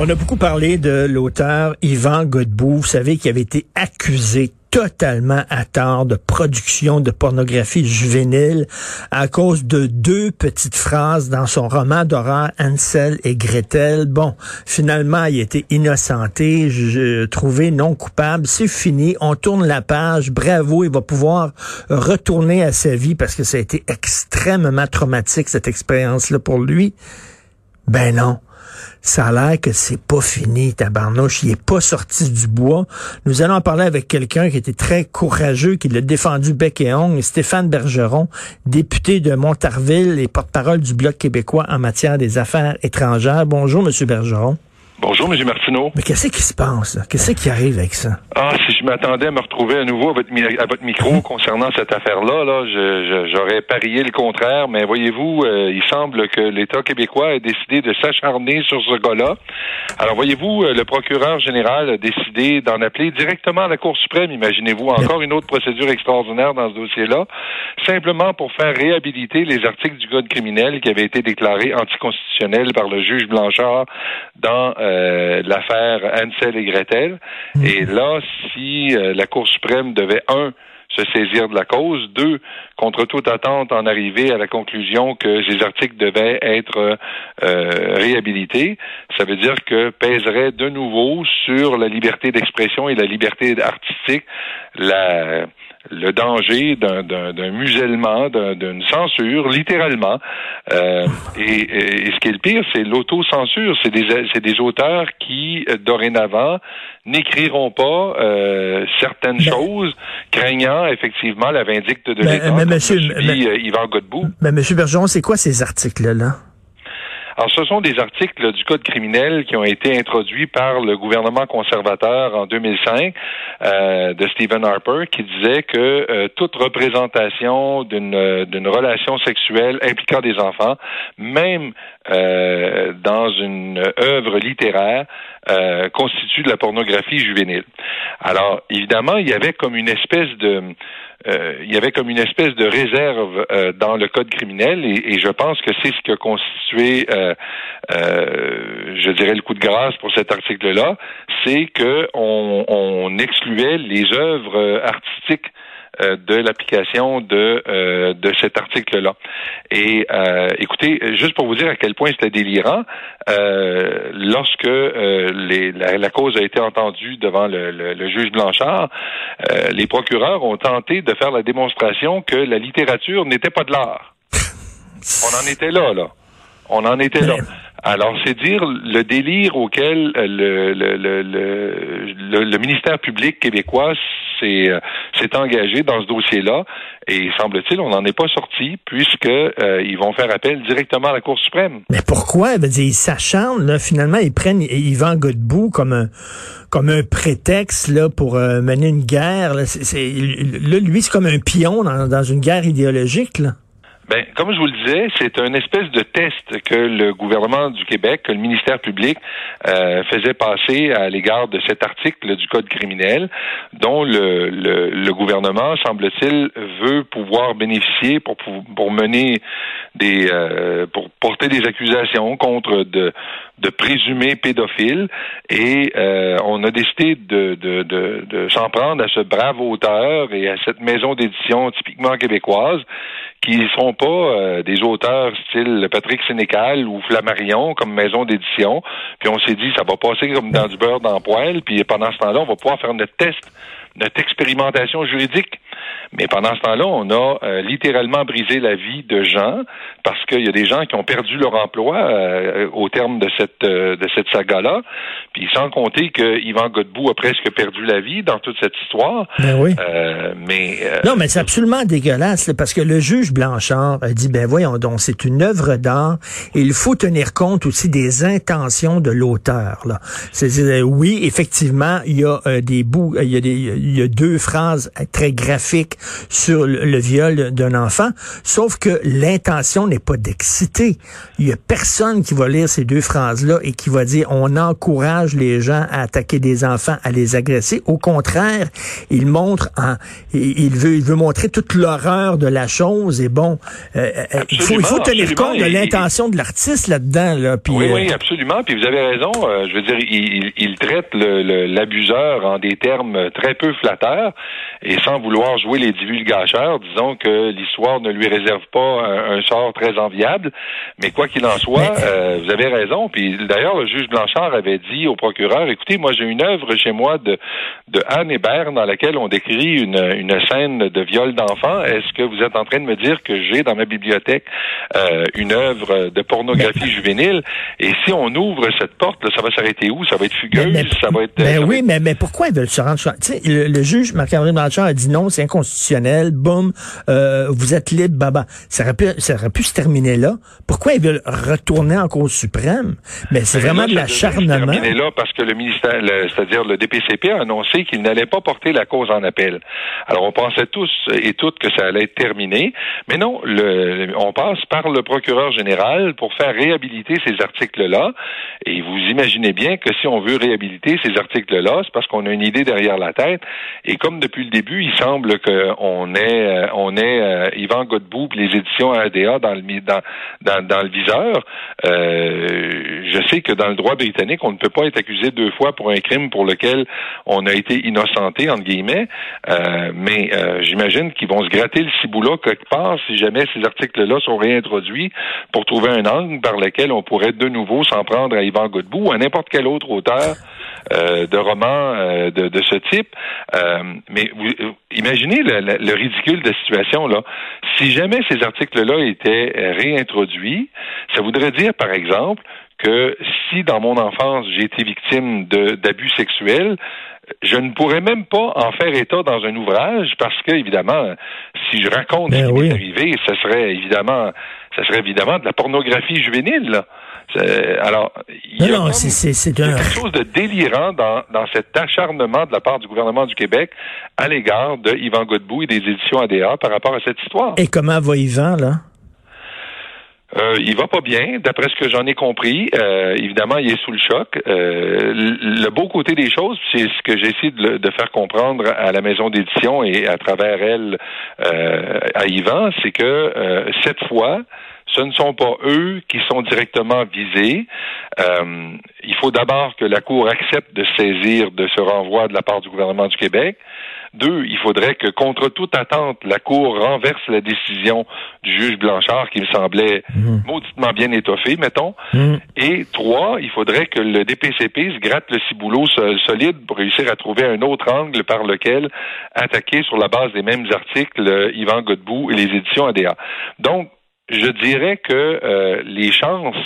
On a beaucoup parlé de l'auteur Yvan Godbout, vous savez, qui avait été accusé totalement à tort de production de pornographie juvénile à cause de deux petites phrases dans son roman d'horreur Ansel et Gretel. Bon, finalement, il a été innocenté, trouvé non coupable. C'est fini, on tourne la page. Bravo, il va pouvoir retourner à sa vie parce que ça a été extrêmement traumatique, cette expérience-là pour lui. Ben non ça a l'air que c'est pas fini, tabarnouche. Il est pas sorti du bois. Nous allons en parler avec quelqu'un qui était très courageux, qui l'a défendu bec et ongle, Stéphane Bergeron, député de Montarville et porte-parole du Bloc québécois en matière des affaires étrangères. Bonjour, Monsieur Bergeron. Bonjour, M. Martineau. Mais qu'est-ce qui se passe? Qu'est-ce qui arrive avec ça? Ah, si je m'attendais à me retrouver à nouveau à votre, à votre micro concernant cette affaire-là, là, j'aurais parié le contraire, mais voyez-vous, euh, il semble que l'État québécois ait décidé de s'acharner sur ce gars-là. Alors, voyez-vous, euh, le procureur général a décidé d'en appeler directement à la Cour suprême, imaginez-vous, encore une autre procédure extraordinaire dans ce dossier-là, simplement pour faire réhabiliter les articles du Code criminel qui avaient été déclarés anticonstitutionnels par le juge Blanchard dans euh, euh, l'affaire Ansel et Gretel. Mhm. Et là, si euh, la Cour suprême devait, un, se saisir de la cause, deux, contre toute attente, en arriver à la conclusion que ces articles devaient être euh, réhabilités, ça veut dire que pèserait de nouveau sur la liberté d'expression et la liberté artistique la le danger d'un musellement, d'une censure, littéralement. Euh, et, ce qui est le pire, c'est l'autocensure. C'est des, des auteurs qui, euh, dorénavant, n'écriront pas euh, certaines ben choses, craignant effectivement la vindicte de ben, l'État. Mais, monsieur, mais, Yvan Godbout. Mais monsieur Bergeron, c'est quoi ces articles-là? Alors, ce sont des articles du Code criminel qui ont été introduits par le gouvernement conservateur en 2005 euh, de Stephen Harper, qui disait que euh, toute représentation d'une d'une relation sexuelle impliquant des enfants, même euh, dans une œuvre littéraire, euh, constitue de la pornographie juvénile. Alors, évidemment, il y avait comme une espèce de euh, il y avait comme une espèce de réserve euh, dans le code criminel et, je pense que c'est ce qui a constitué, euh, je dirais, le coup de grâce pour cet article-là, c'est que on excluait les œuvres artistiques euh, de l'application de, euh, de cet article-là. Et euh, écoutez, juste pour vous dire à quel point c'était délirant, lorsque les, la, cause a été entendue devant le, le juge Blanchard, les procureurs ont tenté de faire la démonstration que la littérature n'était pas de l'art. On en était là, là. On en était là. Alors, c'est dire le délire auquel euh, le, le, le, le, ministère public québécois s'est euh, s'est engagé dans ce dossier-là. Et semble-t-il, on n'en est pas sorti puisque euh, ils vont faire appel directement à la Cour suprême. Mais pourquoi? Ils s'acharnent, là, finalement, ils prennent Yvan Godbout comme un comme un prétexte là pour mener une guerre. Là, lui, c'est comme un pion dans, dans une guerre idéologique. Là. Ben, comme je vous le disais, c'est un espèce de test que le gouvernement du Québec, que le ministère public euh, faisait passer à l'égard de cet article du Code criminel, dont le, le, gouvernement, semble-t-il, veut pouvoir bénéficier pour, pour mener des euh, pour porter des accusations contre de, de présumés pédophiles. Et euh, on a décidé de, de, s'en prendre à ce brave auteur et à cette maison d'édition typiquement québécoise qui ne sont pas euh, des auteurs style Patrick Sénécal ou Flammarion comme maison d'édition. Puis on s'est dit, ça va passer comme dans du beurre dans le poêle. Puis pendant ce temps-là, on va pouvoir faire notre test, notre expérimentation juridique. Mais pendant ce temps-là, on a euh, littéralement brisé la vie de gens parce qu'il y a des gens qui ont perdu leur emploi euh, au terme de cette euh, de cette saga-là. Puis sans compter que Yvan Godbout a presque perdu la vie dans toute cette histoire. Ben oui. mais non, mais c'est absolument dégueulasse parce que le juge Blanchard a dit ben voyons donc, c'est une œuvre d'art et il faut tenir compte aussi des intentions de l'auteur. Là, c'est oui, effectivement, il y a des bouts, il y a des, il y a deux phrases très graphiques sur le, viol d'un enfant, sauf que l'intention n'est pas d'exciter. Il y a personne qui va lire ces deux phrases-là et qui va dire on encourage les gens à attaquer des enfants, à les agresser. Au contraire, il montre, en, il veut, il veut montrer toute l'horreur de la chose. Et bon, euh, euh, il faut, il faut tenir compte de l'intention de l'artiste là-dedans. Là, puis, oui, oui, euh, absolument. Puis vous avez raison. je veux dire, il, il traite l'abuseur en des termes très peu flatteurs et sans vouloir jouer les les divulgateurs, disons que l'histoire ne lui réserve pas un, sort très enviable. Mais quoi qu'il en soit, euh, vous avez raison. Puis d'ailleurs, le juge Blanchard avait dit au procureur, écoutez, moi j'ai une œuvre chez moi de, de Anne Hébert dans laquelle on décrit une, une scène de viol d'enfant. Est-ce que vous êtes en train de me dire que j'ai dans ma bibliothèque euh, une œuvre de pornographie juvénile? Et si on ouvre cette porte, ça va s'arrêter où? Ça va être fugueuse? ça va être... Ben oui, mais, mais pourquoi ils veulent se rendre... Le, le juge Marc-André Blanchard a dit non, c'est inconstitutionnel boum, euh, vous êtes libre, baba. Ça aurait, pu, ça aurait pu se terminer là. Pourquoi ils veulent retourner en cause suprême? Mais c'est vraiment de l'acharnement. terminer là parce que le ministère, c'est-à-dire le DPCP a annoncé qu'il n'allait pas porter la cause en appel. Alors on pensait tous et toutes que ça allait être terminé, mais non, le, on passe par le procureur général pour faire réhabiliter ces articles-là. Et vous imaginez bien que si on veut réhabiliter ces articles-là, c'est parce qu'on a une idée derrière la tête. Et comme depuis le début, il semble que on est euh, on est euh, Yvan Godbout les éditions ADA dans le dans dans, dans le viseur. Euh, je sais que dans le droit britannique, on ne peut pas être accusé deux fois pour un crime pour lequel on a été innocenté entre guillemets. mais j'imagine qu'ils vont se gratter le ciboula quelque part si jamais ces articles-là sont réintroduits pour trouver un angle par lequel on pourrait de nouveau s'en prendre à Yvan Godbout ou à n'importe quel autre auteur de romans de, de, ce type. mais vous, imaginez le, le, ridicule de la situation là. Si jamais ces articles-là étaient euh, réintroduits, ça voudrait dire, par exemple, que si dans mon enfance j'ai été victime d'abus sexuels, je ne pourrais même pas en faire état dans un ouvrage parce que évidemment, si je raconte ce ben qui m'est arrivé, ce serait évidemment, ça serait évidemment de la pornographie juvénile. Là. Alors, il y a, quelque chose de délirant dans, dans cet acharnement de la part du gouvernement du Québec à l'égard de Yvan Godbout et des éditions ADA par rapport à cette histoire. Et comment va Yvan, là? Euh, il va pas bien, d'après ce que j'en ai compris. Euh, évidemment, il est sous le choc. Euh, le beau côté des choses, c'est ce que j'essaie de, de, faire comprendre à la maison d'édition et à travers elle euh, à Yvan, c'est que cette fois, ce ne sont pas eux qui sont directement visés. Euh, il faut d'abord que la Cour accepte de saisir de ce renvoi de la part du gouvernement du Québec. Deux, il faudrait que, contre toute attente, la Cour renverse la décision du juge Blanchard qui me semblait mmh. mauditement bien étoffée, mettons. Mmh. Et trois, il faudrait que le DPCP se gratte le ciboulot solide pour réussir à trouver un autre angle par lequel attaquer sur la base des mêmes articles Yvan Godbout et les éditions ADA. Donc, je dirais que euh, les chances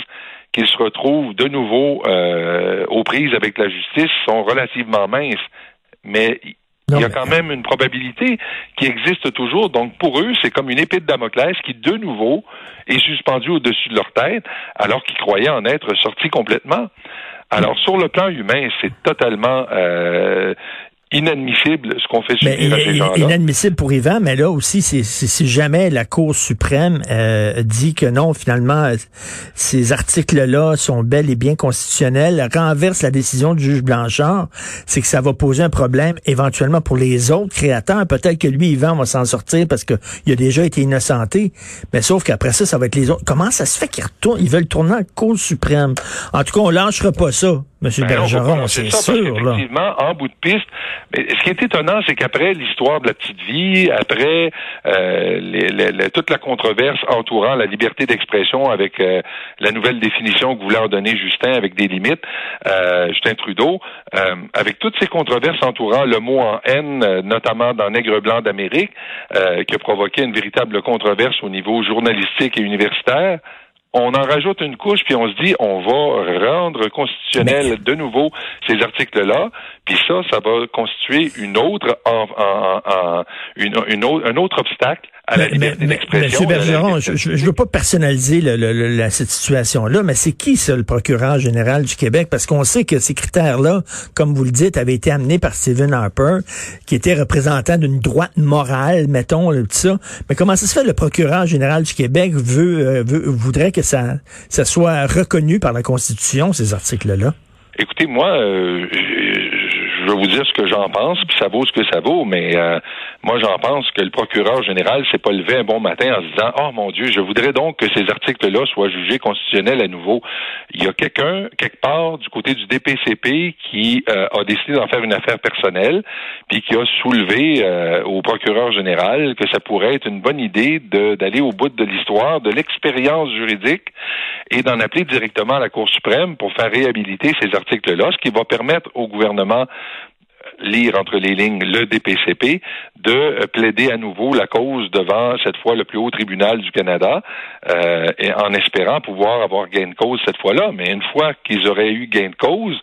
qu'il se retrouve de nouveau euh, aux prises avec la justice sont relativement minces. Mais il y a quand même une probabilité qui existe toujours. Donc, pour eux, c'est comme une épée de Damoclès qui, de nouveau, est suspendue au-dessus de leur tête, alors qu'ils croyaient en être sortis complètement. Alors, sur le plan humain, c'est totalement euh, inadmissible ce qu'on fait subir à ces gens-là. Inadmissible pour Yvan, mais là aussi, c'est si jamais la Cour suprême euh, dit que non, finalement, ces articles-là sont bel et bien constitutionnels, renverse la décision du juge Blanchard, c'est que ça va poser un problème éventuellement pour les autres créateurs. Peut-être que lui, Yvan, va s'en sortir parce qu'il a déjà été innocenté, mais sauf qu'après ça, ça va être les autres. Comment ça se fait qu'ils retournent, ils veulent tourner en Cour suprême? En tout cas, on lâchera pas ça. Monsieur ben Bergeron, c'est sûr. Effectivement, en bout de piste. Mais ce qui est étonnant, c'est qu'après l'histoire de la petite vie, après euh, toute la controverse entourant la liberté d'expression avec euh, la nouvelle définition que voulait en donner Justin avec des limites, euh, Justin Trudeau, avec toutes ces controverses entourant le mot en haine, notamment dans Nègre blanc d'Amérique, qui a provoqué une véritable controverse au niveau journalistique et universitaire, on en rajoute une couche, puis on se dit, on va rendre constitutionnel de nouveau ces articles-là, puis ça, ça va constituer une autre, une, un autre obstacle à la liberté d'expression. Monsieur Bergeron, je ne veux pas personnaliser la, cette situation-là, mais c'est qui, ça, le procureur général du Québec? Parce qu'on sait que ces critères-là, comme vous le dites, avaient été amenés par Stephen Harper, qui était représentant d'une droite morale, mettons, tout ça. Mais comment ça se fait, le procureur général du Québec veut, euh, veut voudrait que ça, ça soit reconnu par la Constitution, ces articles-là? Écoutez, moi, euh, je vais vous dire ce que j'en pense, puis ça vaut ce que ça vaut, mais euh, moi j'en pense que le procureur général s'est pas levé un bon matin en se disant Oh mon Dieu, je voudrais donc que ces articles-là soient jugés constitutionnels à nouveau. Il y a quelqu'un, quelque part, du côté du DPCP qui euh, a décidé d'en faire une affaire personnelle, puis qui a soulevé euh, au procureur général que ça pourrait être une bonne idée d'aller au bout de l'histoire, de l'expérience juridique, et d'en appeler directement à la Cour suprême pour faire réhabiliter ces articles-là, ce qui va permettre au gouvernement lire entre les lignes le DPCP, de plaider à nouveau la cause devant cette fois le plus haut tribunal du Canada, euh, et en espérant pouvoir avoir gain de cause cette fois-là. Mais une fois qu'ils auraient eu gain de cause,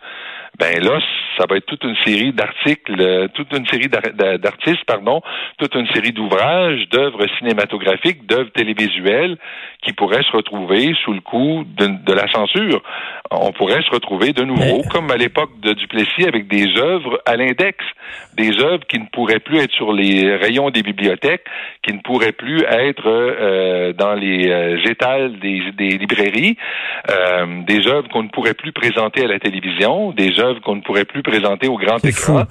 ben là, ça va être toute une série d'articles, euh, toute une série d'artistes, pardon, toute une série d'ouvrages, d'œuvres cinématographiques, d'œuvres télévisuelles qui pourraient se retrouver sous le coup de, la censure. On pourrait se retrouver de nouveau, comme à l'époque de Duplessis, avec des œuvres à l'index, des œuvres qui ne pourraient plus être sur les rayons des bibliothèques, qui ne pourraient plus être euh, dans les euh, étals des, des librairies, euh, des œuvres qu'on ne pourrait plus présenter à la télévision, des œuvres qu'on ne pourrait plus présenter au grand écran.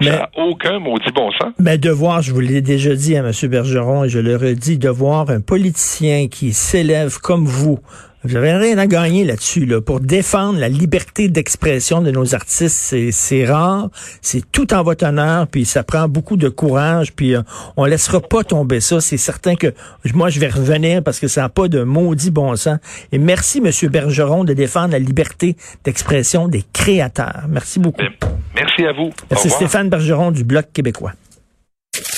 Mais, ça n'a aucun maudit bon sens. Mais de voir, je vous l'ai déjà dit à M. Bergeron et je le redis, de voir un politicien qui s'élève comme vous vous n'avez rien à gagner là-dessus, là. Pour défendre la liberté d'expression de nos artistes, c'est rare, c'est tout en votre honneur, puis ça prend beaucoup de courage, puis euh, on laissera pas tomber ça. C'est certain que moi, je vais revenir parce que ça n'a pas de maudit bon sens. Et merci, Monsieur Bergeron, de défendre la liberté d'expression des créateurs. Merci beaucoup. Merci à vous. Merci Stéphane Bergeron du Bloc québécois.